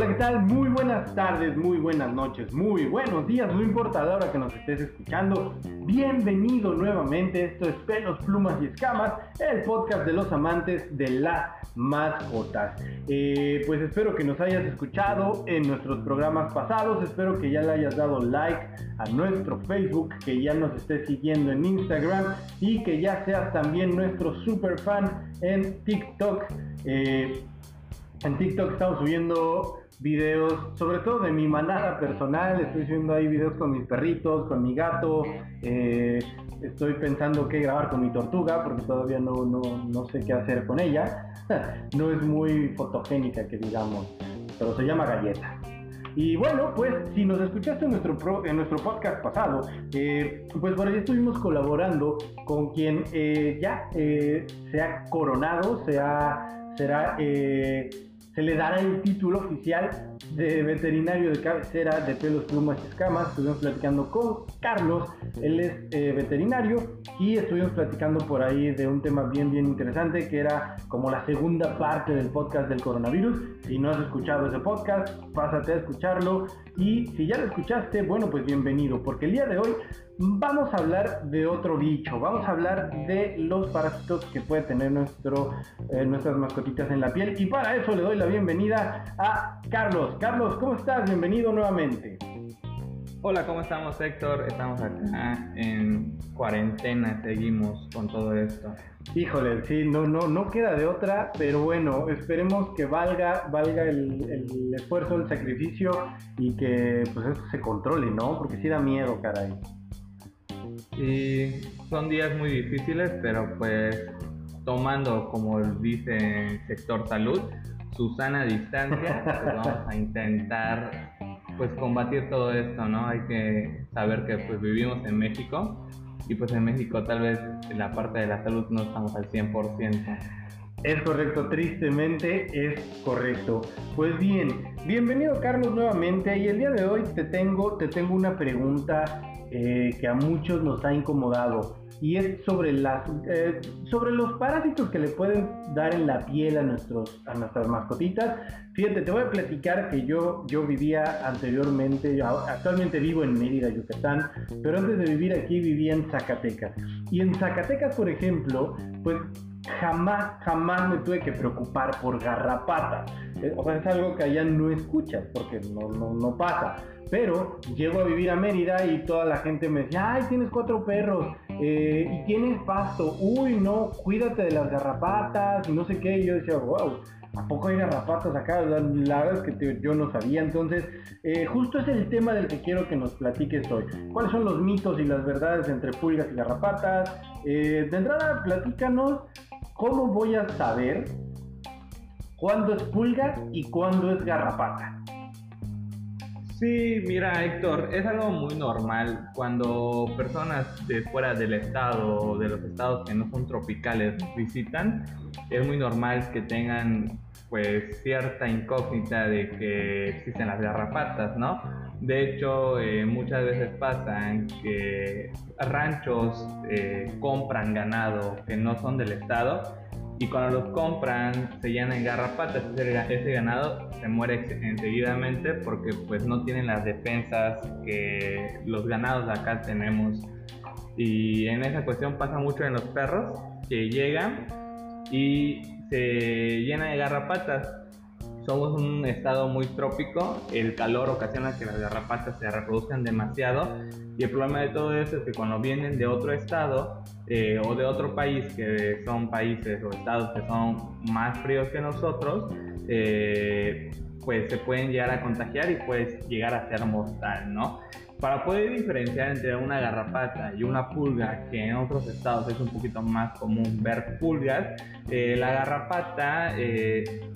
Hola, ¿qué tal? Muy buenas tardes, muy buenas noches, muy buenos días, no importa la hora que nos estés escuchando. Bienvenido nuevamente, esto es Pelos, Plumas y Escamas, el podcast de los amantes de las mascotas. Eh, pues espero que nos hayas escuchado en nuestros programas pasados, espero que ya le hayas dado like a nuestro Facebook, que ya nos estés siguiendo en Instagram y que ya seas también nuestro super fan en TikTok. Eh, en TikTok estamos subiendo videos, sobre todo de mi manada personal. Estoy subiendo ahí videos con mis perritos, con mi gato. Eh, estoy pensando qué grabar con mi tortuga porque todavía no, no, no sé qué hacer con ella. no es muy fotogénica, que digamos, pero se llama Galleta. Y bueno, pues si nos escuchaste en nuestro, en nuestro podcast pasado, eh, pues por ahí estuvimos colaborando con quien eh, ya se ha coronado, se ha, será se le dará el título oficial de veterinario de cabecera de pelos, plumas y escamas. Estuvimos platicando con Carlos, él es eh, veterinario y estuvimos platicando por ahí de un tema bien, bien interesante que era como la segunda parte del podcast del coronavirus. Si no has escuchado ese podcast, pásate a escucharlo y si ya lo escuchaste, bueno, pues bienvenido, porque el día de hoy vamos a hablar de otro bicho, vamos a hablar de los parásitos que puede tener nuestro, eh, nuestras mascotitas en la piel y para eso le doy la bienvenida a Carlos. Carlos, ¿cómo estás? Bienvenido nuevamente. Hola, ¿cómo estamos Héctor? Estamos acá en cuarentena, seguimos con todo esto. Híjole, sí, no, no, no queda de otra, pero bueno, esperemos que valga, valga el, el esfuerzo, el sacrificio y que pues esto se controle, ¿no? Porque sí da miedo, caray. Y son días muy difíciles, pero pues tomando, como dice el sector salud, su sana distancia, pues vamos a intentar pues combatir todo esto, ¿no? Hay que saber que pues vivimos en México y pues en México tal vez la parte de la salud no estamos al 100%. Es correcto, tristemente es correcto. Pues bien, bienvenido Carlos nuevamente y el día de hoy te tengo, te tengo una pregunta eh, que a muchos nos ha incomodado y es sobre, las, eh, sobre los parásitos que le pueden dar en la piel a, nuestros, a nuestras mascotitas. Fíjate, te voy a platicar que yo, yo vivía anteriormente, actualmente vivo en Mérida, Yucatán, pero antes de vivir aquí vivía en Zacatecas. Y en Zacatecas, por ejemplo, pues jamás, jamás me tuve que preocupar por garrapatas. Eh, o sea, es algo que allá no escuchas porque no, no, no pasa. Pero llego a vivir a Mérida y toda la gente me decía, ay, tienes cuatro perros eh, y tienes pasto, uy, no, cuídate de las garrapatas y no sé qué. Y yo decía, wow, ¿a poco hay garrapatas acá? La, verdad es que yo no sabía. Entonces, eh, justo es el tema del que quiero que nos platiques hoy. ¿Cuáles son los mitos y las verdades entre pulgas y garrapatas? Eh, de entrada, platícanos cómo voy a saber cuándo es pulga y cuándo es garrapata. Sí, mira Héctor, es algo muy normal cuando personas de fuera del estado o de los estados que no son tropicales visitan, es muy normal que tengan pues cierta incógnita de que existen las garrapatas, ¿no? De hecho, eh, muchas veces pasan que ranchos eh, compran ganado que no son del estado y cuando los compran se llenan garrapatas, ese, ganado se muere enseguidamente porque pues no tienen las defensas que los ganados de acá tenemos. Y en esa cuestión pasa mucho en los perros que llegan y se llenan de garrapatas. Somos un estado muy trópico, el calor ocasiona que las garrapatas se reproduzcan demasiado y el problema de todo eso es que cuando vienen de otro estado eh, o de otro país, que son países o estados que son más fríos que nosotros, eh, pues se pueden llegar a contagiar y puede llegar a ser mortal, ¿no? Para poder diferenciar entre una garrapata y una pulga, que en otros estados es un poquito más común ver pulgas, eh, la garrapata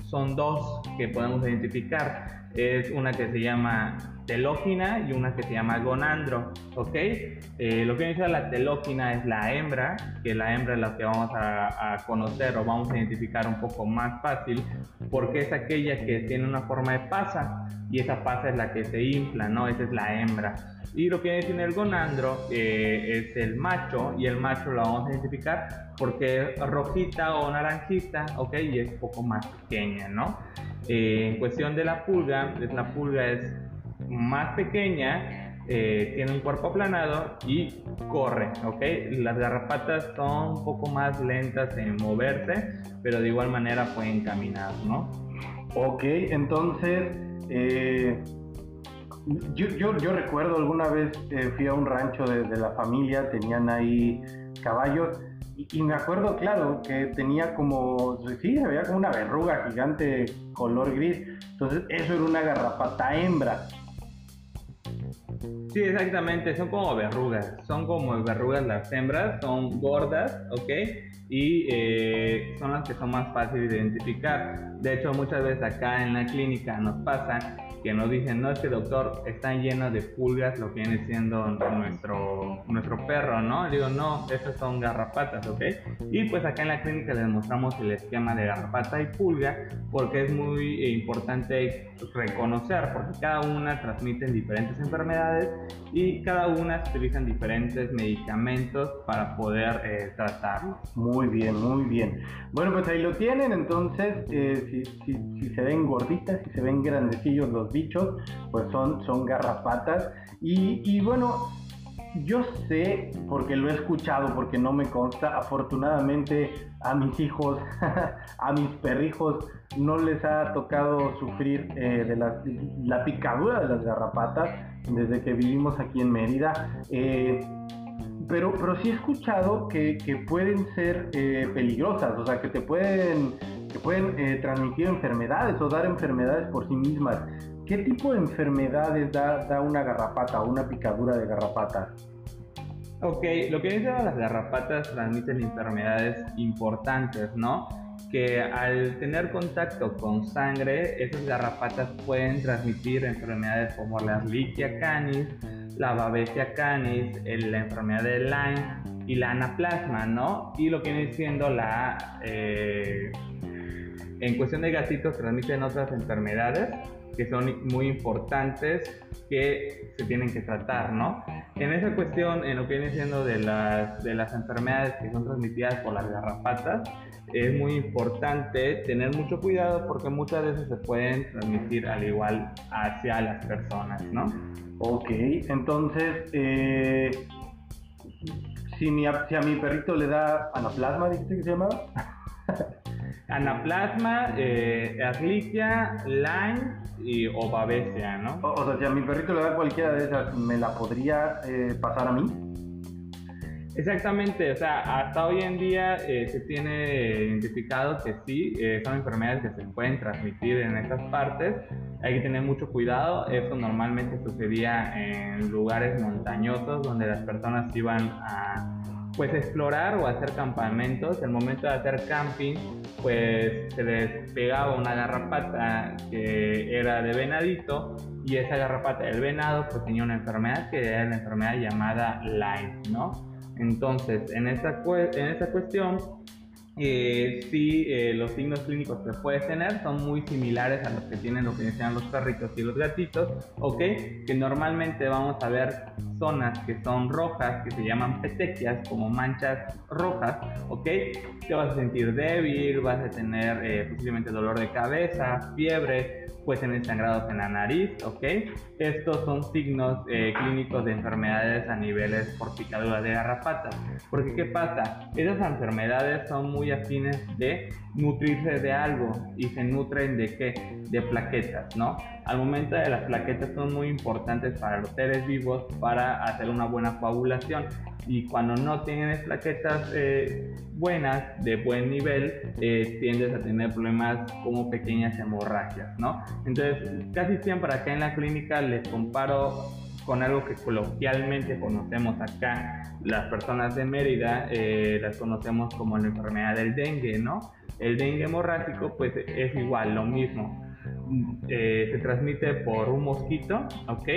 son dos que podemos identificar. Es una que se llama telógina y una que se llama gonandro, ¿ok? Eh, lo que dice la telógina es la hembra, que la hembra es la que vamos a, conocer o vamos a identificar un poco más fácil, porque es aquella que tiene una forma de pasa y esa pasa es la que se infla, ¿no? Esa es la hembra. Y lo que tiene el gonandro eh, es el macho y el macho lo vamos a identificar porque es rojita o naranjita, ¿ok? Y es un poco más pequeña, ¿no? Eh, en cuestión de la pulga, la pulga es más pequeña, eh, tiene un cuerpo aplanado y corre, ¿ok? Las garrapatas son un poco más lentas en moverse, pero de igual manera pueden caminar, ¿no? Ok, entonces, eh, yo, yo, recuerdo alguna vez eh, fui a un rancho de, la familia, tenían ahí caballos. Y, y, me acuerdo, claro, que tenía como, sí, veía como una verruga gigante color gris. Entonces, eso era una garrapata hembra. Sí, exactamente, son como verrugas, son como verrugas las hembras, son gordas, ¿ok? Y eh, son las que son más fáciles de identificar. De hecho, muchas veces acá en la clínica nos pasa que nos dicen, no, es que doctor, están llenos de pulgas lo que viene siendo nuestro, nuestro perro, ¿no? digo, no, esas son garrapatas, ¿ok? Y pues acá en la clínica les mostramos el esquema de garrapata y pulga porque es muy importante reconocer, porque cada una transmiten diferentes enfermedades y cada una utilizan diferentes medicamentos para poder eh, tratarlo. Muy bien, muy bien. Bueno, pues ahí lo tienen, entonces, eh, si, si, si se ven gorditas, si se ven grandecillos los bichos, pues son, son garrapatas. Y, y, bueno, yo sé, porque lo he escuchado, porque no me consta, afortunadamente a mis hijos, a mis perrijos, no les ha tocado sufrir eh, de la, la, picadura de las garrapatas desde que vivimos aquí en Mérida. Eh, pero, pero sí he escuchado que, que pueden ser eh, peligrosas, o sea, que te pueden, que pueden eh, transmitir enfermedades o dar enfermedades por sí mismas. ¿Qué tipo de enfermedades da, da una garrapata o una picadura de garrapata? Ok, lo que dicen las garrapatas transmiten enfermedades importantes, ¿no? Que al tener contacto con sangre, esas garrapatas pueden transmitir enfermedades como la Lichia canis, la Babesia canis, la enfermedad de Lyme y la anaplasma, ¿no? Y lo que viene siendo la... Eh, en cuestión de gatitos transmiten otras enfermedades que son muy importantes que se tienen que tratar, ¿no? En esa cuestión, en lo que viene siendo de las, de las enfermedades que son transmitidas por las garrapatas, es muy importante tener mucho cuidado porque muchas veces se pueden transmitir al igual hacia las personas, ¿no? Ok, entonces, eh, si, mi, si a mi perrito le da anaplasma, dijiste que se llamaba? Anaplasma, eh, Lyme y o Babesia, ¿no? O, o, sea, si a mi perrito le da cualquiera de esas, ¿me la podría eh, pasar a mí? Exactamente, o sea, hasta hoy en día eh, se tiene identificado que sí, eh, son enfermedades que se pueden transmitir en estas partes. Hay que tener mucho cuidado. Eso normalmente sucedía en lugares montañosos donde las personas iban a pues explorar o hacer campamentos. El momento de hacer camping, pues se les pegaba una garrapata que era de venadito y esa garrapata del venado pues tenía una enfermedad que era la enfermedad llamada Lyme, ¿no? Entonces, en esta cuestión, eh, sí, eh, los signos clínicos que puedes tener son muy similares a los que tienen lo que decían los perritos y los gatitos, ¿ok? Que normalmente vamos a ver zonas que son rojas, que se llaman petequias, como manchas rojas, ¿ok? Te vas a sentir débil, vas a tener eh, posiblemente dolor de cabeza, fiebre, puedes tener sangrados en la nariz, ¿ok? Estos son signos eh, clínicos de enfermedades a niveles por picadura de garrapata. Porque ¿qué pasa? Esas enfermedades son muy afines de nutrirse de algo y se nutren de qué? De plaquetas, ¿no? Al momento de las plaquetas son muy importantes para los seres vivos para hacer una buena coagulación y cuando no tienes plaquetas eh, buenas, de buen nivel, eh, tiendes a tener problemas como pequeñas hemorragias, ¿no? Entonces, casi siempre acá en la clínica les comparo con algo que coloquialmente conocemos acá, las personas de Mérida eh, las conocemos como la enfermedad del dengue, ¿no? El dengue hemorrágico pues es igual, lo mismo. Eh, se transmite por un mosquito, ¿ok?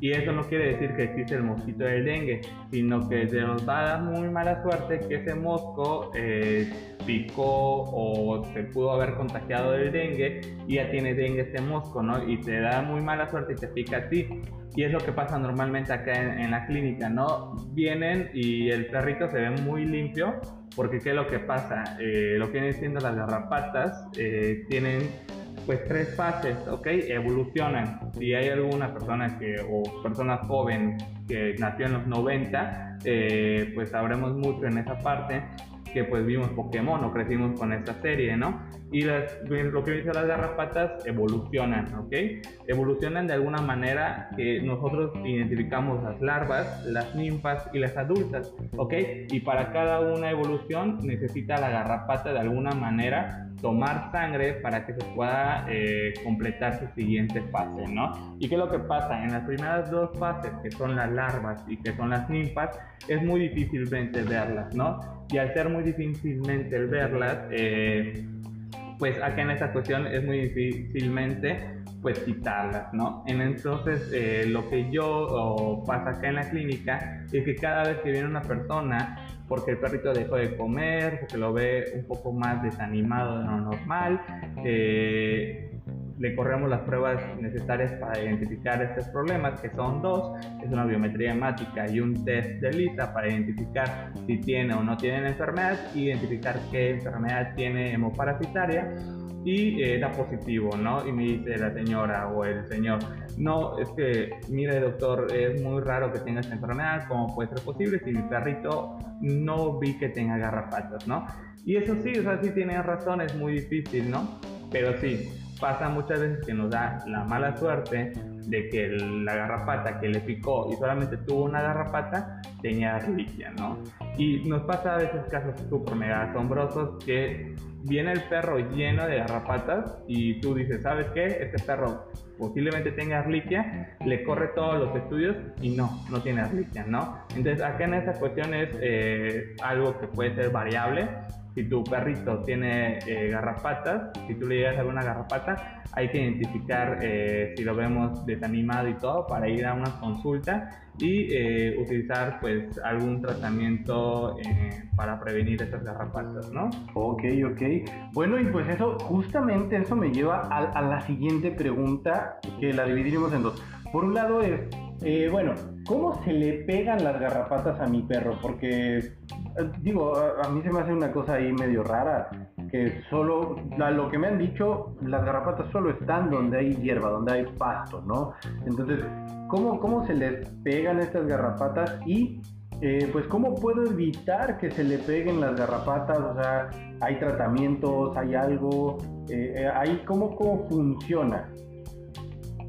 Y eso no quiere decir que existe el mosquito del dengue, sino que se nos va a dar muy mala suerte que ese mosco eh, picó o se pudo haber contagiado del dengue y ya tiene dengue ese mosco, ¿no? Y te da muy mala suerte y te pica a ti. Y es lo que pasa normalmente acá en, en la clínica, ¿no? Vienen y el perrito se ve muy limpio, porque ¿qué es lo que pasa? Eh, lo que vienen siendo las garrapatas eh, tienen pues tres fases, ¿ok? Evolucionan. Si hay alguna persona que, o persona joven que nació en los 90, eh, pues sabremos mucho en esa parte que pues vimos Pokémon o crecimos con esta serie, ¿no? Y las, lo que dice las garrapatas evolucionan, ¿ok? Evolucionan de alguna manera que nosotros identificamos las larvas, las ninfas y las adultas, ¿ok? Y para cada una evolución necesita la garrapata de alguna manera tomar sangre para que se pueda eh, completar su siguiente fase, ¿no? ¿Y qué es lo que pasa? En las primeras dos fases, que son las larvas y que son las ninfas, es muy difícilmente verlas, ¿no? Y al ser muy difícilmente verlas, eh, pues acá en esta cuestión es muy difícilmente pues quitarlas, ¿no? Entonces eh, lo que yo pasa acá en la clínica es que cada vez que viene una persona porque el perrito dejó de comer, porque lo ve un poco más desanimado de lo normal, eh, le corremos las pruebas necesarias para identificar estos problemas, que son dos, es una biometría hemática y un test de lista para identificar si tiene o no tiene enfermedad, identificar qué enfermedad tiene hemoparasitaria y eh, da positivo, ¿no? Y me dice la señora o el señor, no, es que, mire doctor, es muy raro que tenga esta enfermedad, ¿cómo puede ser posible si mi perrito no vi que tenga garrapatas, ¿no? Y eso sí, o sea, sí tiene razón, es muy difícil, ¿no? Pero sí, pasa muchas veces que nos da la mala suerte de que la garrapata que le picó y solamente tuvo una garrapata tenía reliquia, ¿no? Y nos pasa a veces casos súper mega asombrosos que viene el perro lleno de garrapatas y tú dices, ¿sabes qué? Este perro posiblemente tenga arliquia, le corre todos los estudios y no, no tiene arliquia, ¿no? Entonces acá en esa cuestión es eh, algo que puede ser variable. Si tu perrito tiene eh, garrapatas, si tú le llegas alguna garrapata, hay que identificar eh, si lo vemos desanimado y todo para ir a una consulta y eh, utilizar pues algún tratamiento eh, para prevenir esas garrapatas, ¿no? Ok, ok. Bueno, y pues eso, justamente eso me lleva a, la siguiente pregunta que la dividiremos en dos. Por un lado es, eh, bueno, ¿cómo se le pegan las garrapatas a mi perro? Porque, digo, a, mí se me hace una cosa ahí medio rara, que solo, lo que me han dicho, las garrapatas solo están donde hay hierba, donde hay pasto, ¿no? Entonces, ¿Cómo, cómo se les pegan estas garrapatas y eh, pues cómo puedo evitar que se le peguen las garrapatas, o sea, hay tratamientos, hay algo, eh, eh, ahí cómo, cómo funciona.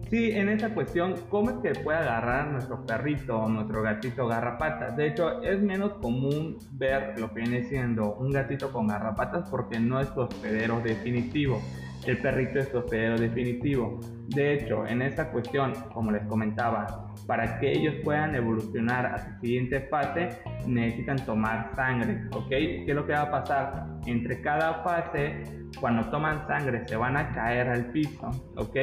Sí, en esa cuestión, ¿cómo es que puede agarrar nuestro perrito o nuestro gatito garrapatas? De hecho, es menos común ver lo que viene siendo un gatito con garrapatas porque no es su hospedero definitivo. El perrito es su hospedero definitivo. De hecho, en esta cuestión, como les comentaba, para que ellos puedan evolucionar a su siguiente fase, necesitan tomar sangre, ¿ok? ¿Qué es lo que va a pasar? Entre cada fase, cuando toman sangre, se van a caer al piso, ¿ok?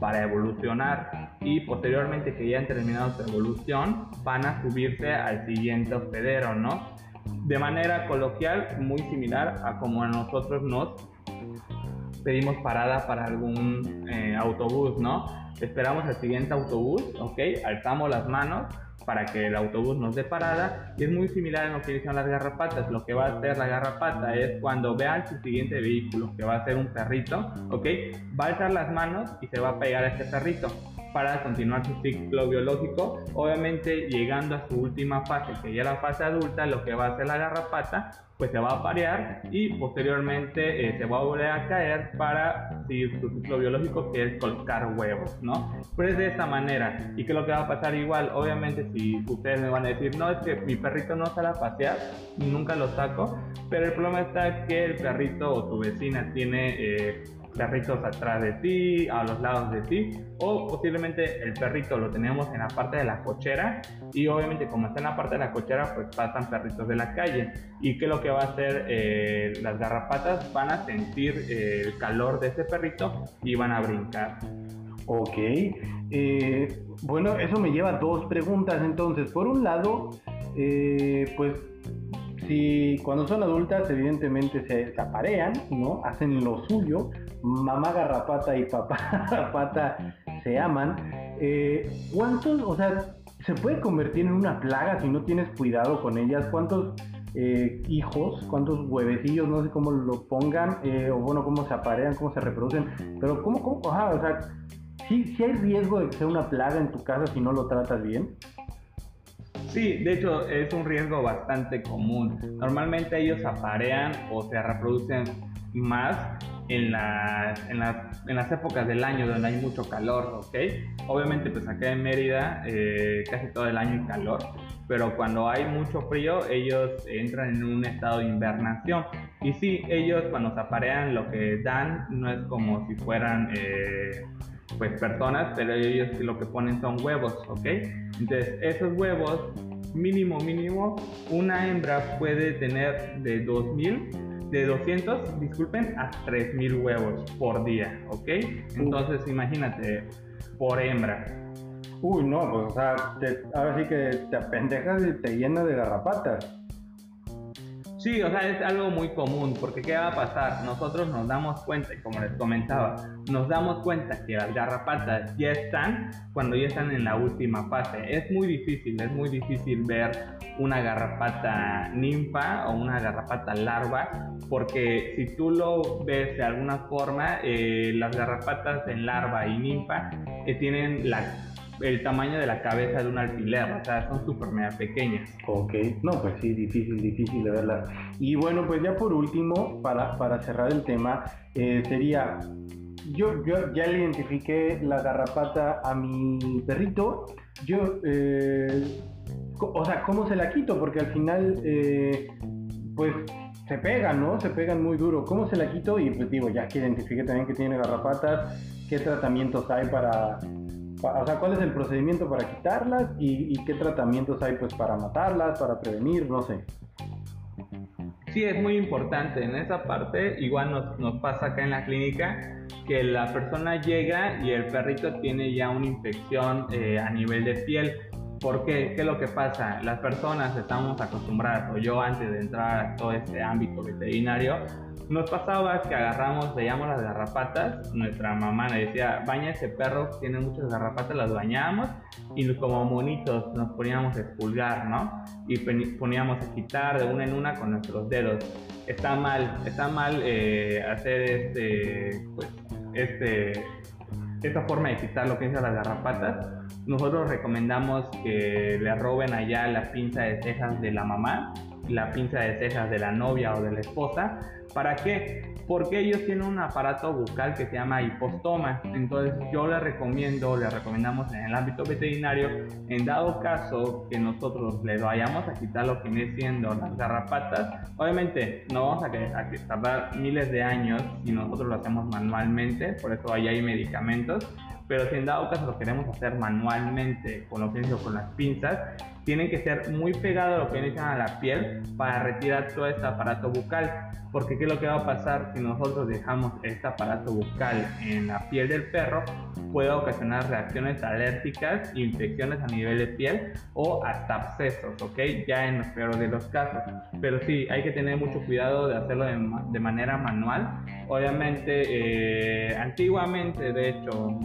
Para evolucionar y posteriormente que ya han terminado su evolución, van a subirse al siguiente hospedero, ¿no? De manera coloquial, muy similar a como a nosotros nos pedimos parada para algún eh, autobús, ¿no? Esperamos el siguiente autobús, ¿ok? Alzamos las manos para que el autobús nos dé parada y es muy similar a lo que dicen las garrapatas. Lo que va a hacer la garrapata es cuando vea su siguiente vehículo, que va a ser un perrito, ¿ok? Va a alzar las manos y se va a pegar a este perrito para continuar su ciclo biológico. Obviamente llegando a su última fase, que ya la fase adulta, lo que va a hacer la garrapata, pues se va a parear y posteriormente eh, se va a volver a caer para seguir su ciclo biológico, que es colocar huevos, ¿no? Pues de esta manera. ¿Y qué es lo que va a pasar igual? Obviamente si ustedes me van a decir, no, es que mi perrito no sale a pasear, nunca lo saco, pero el problema está que el perrito o tu vecina tiene... Eh, perritos atrás de ti, a los lados de ti, o posiblemente el perrito lo tenemos en la parte de la cochera y obviamente como está en la parte de la cochera pues pasan perritos de la calle y que lo que va a hacer eh, las garrapatas van a sentir eh, el calor de ese perrito y van a brincar. Ok, eh, bueno, eso me lleva a dos preguntas entonces. Por un lado, pues si cuando son adultas evidentemente se, aparean, ¿no? Hacen lo suyo, mamá garrapata y papá garrapata se aman. Eh, ¿Cuántos, o sea, se puede convertir en una plaga si no tienes cuidado con ellas? ¿Cuántos, eh, hijos, cuántos huevecillos, no sé cómo lo pongan, eh, o bueno, cómo se aparean, cómo se reproducen, pero cómo, cómo, o sea, ¿sí, hay riesgo de que sea una plaga en tu casa si no lo tratas bien. Sí, de hecho es un riesgo bastante común. Normalmente ellos aparean o se reproducen más en, en, las épocas del año donde hay mucho calor, ¿ok? Obviamente pues acá en Mérida eh, casi todo el año hay calor, pero cuando hay mucho frío ellos entran en un estado de invernación. Y sí, ellos cuando se aparean lo que dan no es como si fueran... Eh, pues personas, pero ellos lo que ponen son huevos, ¿ok? Entonces esos huevos, mínimo, mínimo, una hembra puede tener de 2000 de 200, disculpen, a 3000 huevos por día, ¿ok? Entonces, imagínate, por hembra. Uy, no, pues, o sea, ahora sí que te apendejas y te llenas de garrapatas. Sí, o sea, es algo muy común, porque ¿qué va a pasar? Nosotros nos damos cuenta, y como les comentaba, nos damos cuenta que las garrapatas ya están cuando ya están en la última fase. Es muy difícil, es muy difícil ver una garrapata ninfa o una garrapata larva, porque si tú lo ves de alguna forma, eh, las garrapatas en larva y ninfa que tienen la el tamaño de la cabeza de un alfiler, o sea, son súper mega pequeñas. Ok, no, pues sí, difícil, difícil de verlas. Y bueno, pues ya por último, para, para cerrar el tema, eh, sería, yo, yo ya le identifiqué la garrapata a mi perrito, yo, eh, o sea, ¿cómo se la quito? Porque al final, eh, pues se pegan, ¿no? Se pegan muy duro. ¿Cómo se la quito? Y pues digo, ya que identifiqué también que tiene garrapatas, ¿qué tratamientos hay para, o sea, cuál es el procedimiento para quitarlas y, qué tratamientos hay pues para matarlas, para prevenir, no sé. Sí, es muy importante. En esa parte, igual nos, nos, pasa acá en la clínica, que la persona llega y el perrito tiene ya una infección eh, a nivel de piel. ¿Por qué? ¿Qué es lo que pasa? Las personas estamos acostumbradas, o yo antes de entrar a todo este ámbito veterinario, nos pasaba que agarramos, veíamos las garrapatas, nuestra mamá le decía, baña ese perro, tiene muchas garrapatas, las bañamos y como monitos nos poníamos a expulgar, ¿no? Y poníamos a quitar de una en una con nuestros dedos. Está mal, está mal eh, hacer este, pues, este, esta forma de quitar lo que es las garrapatas. Nosotros recomendamos que le roben allá la pinza de cejas de la mamá, la pinza de cejas de la novia o de la esposa, ¿Para qué? Porque ellos tienen un aparato bucal que se llama hipostoma. Entonces yo les recomiendo, les recomendamos en el ámbito veterinario, en dado caso que nosotros les vayamos a quitar lo que viene siendo las garrapatas, obviamente no vamos a, a tardar miles de años si nosotros lo hacemos manualmente, por eso ahí hay medicamentos, pero si en dado caso lo queremos hacer manualmente con lo que con las pinzas, tienen que ser muy pegados a lo que viene a la piel para retirar todo este aparato bucal. Porque ¿qué es lo que va a pasar si nosotros dejamos este aparato bucal en la piel del perro? Puede ocasionar reacciones alérgicas, infecciones a nivel de piel o hasta abscesos, ¿ok? Ya en los peores de los casos. Pero sí, hay que tener mucho cuidado de hacerlo de, manera manual. Obviamente, eh, antiguamente, de hecho,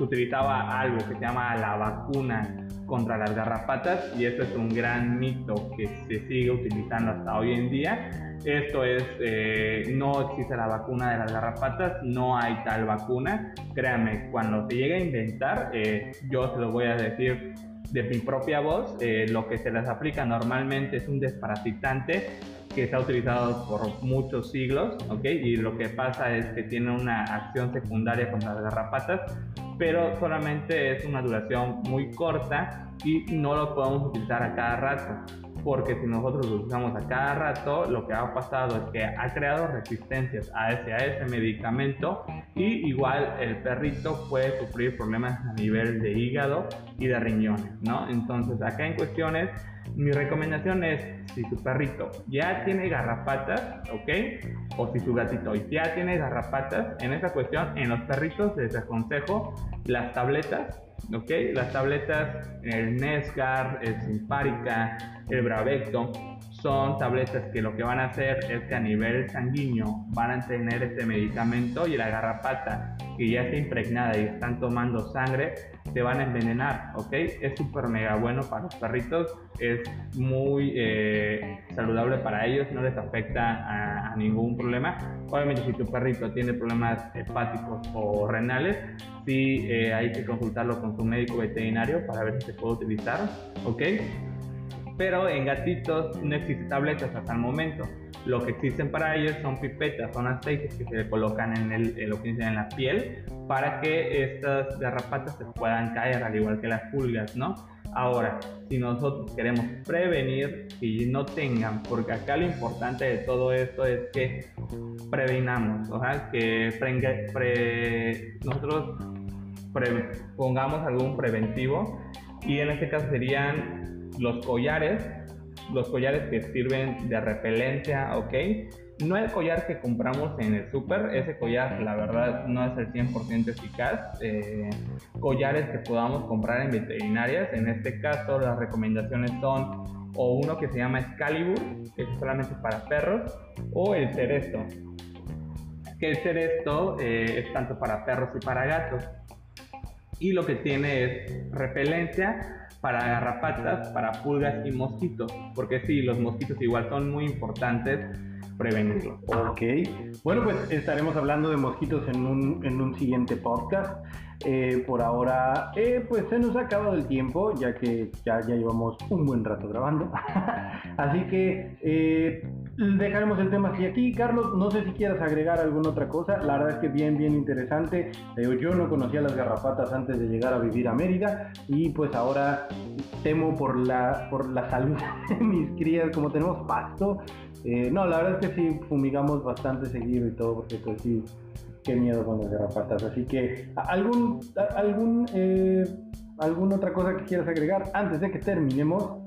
se utilizaba algo que se llama la vacuna contra las garrapatas y esto es un gran mito que se sigue utilizando hasta hoy en día. Esto es, eh, no existe la vacuna de las garrapatas, no hay tal vacuna. Créanme, cuando se llegue a inventar, eh, yo se lo voy a decir de mi propia voz, eh, lo que se les aplica normalmente es un desparasitante que se ha utilizado por muchos siglos, ¿ok? Y lo que pasa es que tiene una acción secundaria contra las garrapatas, pero solamente es una duración muy corta y no lo podemos utilizar a cada rato porque si nosotros lo usamos a cada rato, lo que ha pasado es que ha creado resistencias a ese, a ese medicamento y igual el perrito puede sufrir problemas a nivel de hígado y de riñones, ¿no? Entonces acá en cuestiones, mi recomendación es, si tu perrito ya tiene garrapatas, ¿ok? O si tu gatito ya tiene garrapatas, en esa cuestión, en los perritos les aconsejo las tabletas ¿ok? Las tabletas, el Nescar, el Simparica, el Bravecto, son tabletas que lo que van a hacer es que a nivel sanguíneo van a tener este medicamento y la garrapata que ya está impregnada y están tomando sangre te van a envenenar, ¿ok? Es súper mega bueno para los perritos, es muy eh, saludable para ellos, no les afecta a, ningún problema. Obviamente si tu perrito tiene problemas hepáticos o renales, sí eh, hay que consultarlo con su médico veterinario para ver si se puede utilizar, ¿ok? Pero en gatitos no existen tabletas hasta el momento. Lo que existen para ellos son pipetas, son aceites que se le colocan en, el, en lo que dicen en la piel para que estas garrapatas se puedan caer, al igual que las pulgas, ¿no? Ahora, si nosotros queremos prevenir y no tengan, porque acá lo importante de todo esto es que previnamos, o sea, que nosotros pongamos algún preventivo y en este caso serían los collares los collares que sirven de repelencia, ¿ok? No el collar que compramos en el súper, ese collar la verdad no es el 100% eficaz. Eh, collares que podamos comprar en veterinarias, en este caso las recomendaciones son o uno que se llama Excalibur, que es solamente para perros, o el Ceresto, que el Ceresto eh, es tanto para perros y para gatos. Y lo que tiene es repelencia, para garrapatas, para pulgas y mosquitos, porque sí, los mosquitos igual son muy importantes prevenirlo. Ok, bueno pues estaremos hablando de mosquitos en un, en un siguiente podcast. Eh, por ahora, eh, pues se nos ha acabado el tiempo, ya que ya, ya llevamos un buen rato grabando. así que eh, dejaremos el tema así aquí. Carlos, no sé si quieras agregar alguna otra cosa. La verdad es que bien, bien interesante. yo no conocía las garrapatas antes de llegar a vivir a Mérida y pues ahora temo por la, por la salud de mis crías, como tenemos pasto. no, la verdad es que sí fumigamos bastante seguido y todo, porque pues sí qué miedo con las garrapatas. Así que, ¿algún, algún, eh, ¿alguna otra cosa que quieras agregar antes de que terminemos?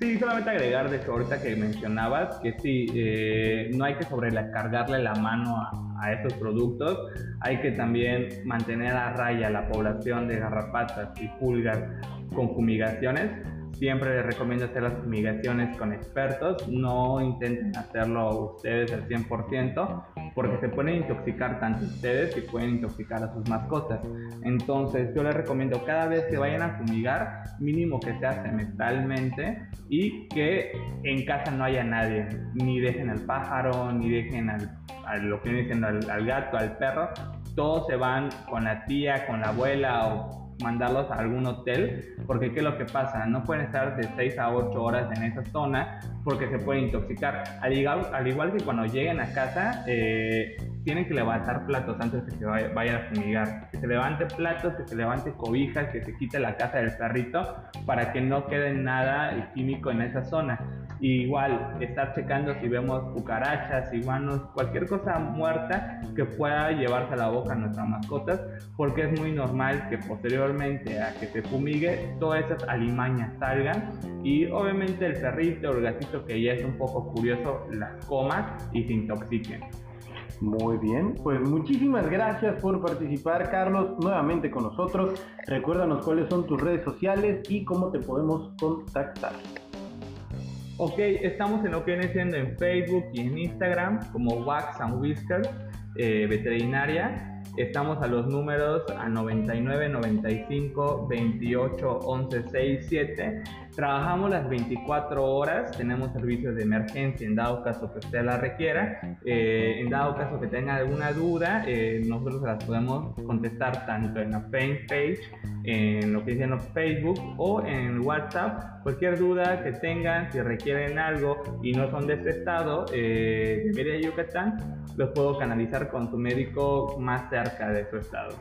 Sí, solamente agregar de eso ahorita que mencionabas, que sí, eh, no hay que sobrecargarle la mano a, a, estos productos, hay que también mantener a raya la población de garrapatas y pulgas con fumigaciones siempre les recomiendo hacer las fumigaciones con expertos, no intenten hacerlo ustedes al 100% porque se pueden intoxicar tanto ustedes y pueden intoxicar a sus mascotas. Entonces yo les recomiendo cada vez que vayan a fumigar, mínimo que sea semestralmente y que en casa no haya nadie, ni dejen al pájaro, ni dejen al, lo que dicen al, al gato, al perro, todos se van con la tía, con la abuela o mandarlos a algún hotel, porque ¿qué es lo que pasa? No pueden estar de 6 a 8 horas en esa zona porque se pueden intoxicar. Al igual, al igual que cuando lleguen a casa, eh, tienen que levantar platos antes que se vayan a fumigar. Que se levante platos, que se levante cobijas, que se quite la casa del perrito para que no quede nada químico en esa zona. Igual, estar checando si vemos cucarachas, iguanos, cualquier cosa muerta que pueda llevarse a la boca a nuestras mascotas, porque es muy normal que posteriormente a que se fumigue, todas esas alimañas salgan y obviamente el perrito o el gatito que ya es un poco curioso las coma y se intoxiquen. Muy bien, pues muchísimas gracias por participar, Carlos, nuevamente con nosotros. Recuérdanos cuáles son tus redes sociales y cómo te podemos contactar. Ok, estamos en lo que viene siendo en Facebook y en Instagram como Wax and Whiskers eh, Veterinaria. Estamos a los números a 99 95 28 11 6 7. Trabajamos las 24 horas, tenemos servicios de emergencia en dado caso que usted la requiera. Eh, en dado caso que tenga alguna duda, eh, nosotros las podemos contestar tanto en la fanpage, en lo que dicen en Facebook o en WhatsApp. Cualquier duda que tengan, si requieren algo y no son de este estado, eh, de Yucatán, los puedo canalizar con su médico más cerca de su estado.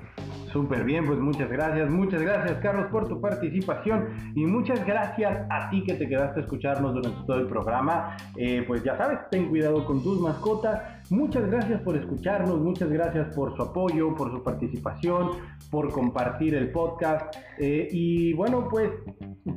Súper bien, pues muchas gracias, muchas gracias Carlos por tu participación y muchas a ti que te quedaste a escucharnos durante todo el programa. Eh, pues ya sabes, ten cuidado con tus mascotas. Muchas gracias por escucharnos, muchas gracias por su apoyo, por su participación, por compartir el podcast. Eh, y bueno, pues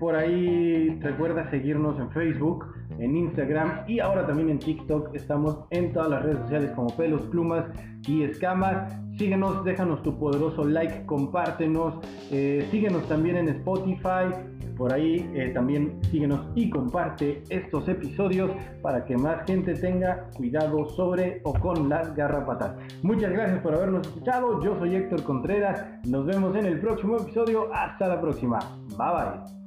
por ahí recuerda seguirnos en Facebook, en Instagram y ahora también en TikTok. Estamos en todas las redes sociales como pelos, plumas y escamas. Síguenos, déjanos tu poderoso like, compártenos, eh, síguenos también en Spotify, por ahí eh, también síguenos y comparte estos episodios para que más gente tenga cuidado sobre o con las garrapatas. Muchas gracias por habernos escuchado. Yo soy Héctor Contreras. Nos vemos en el próximo episodio. Hasta la próxima. Bye bye.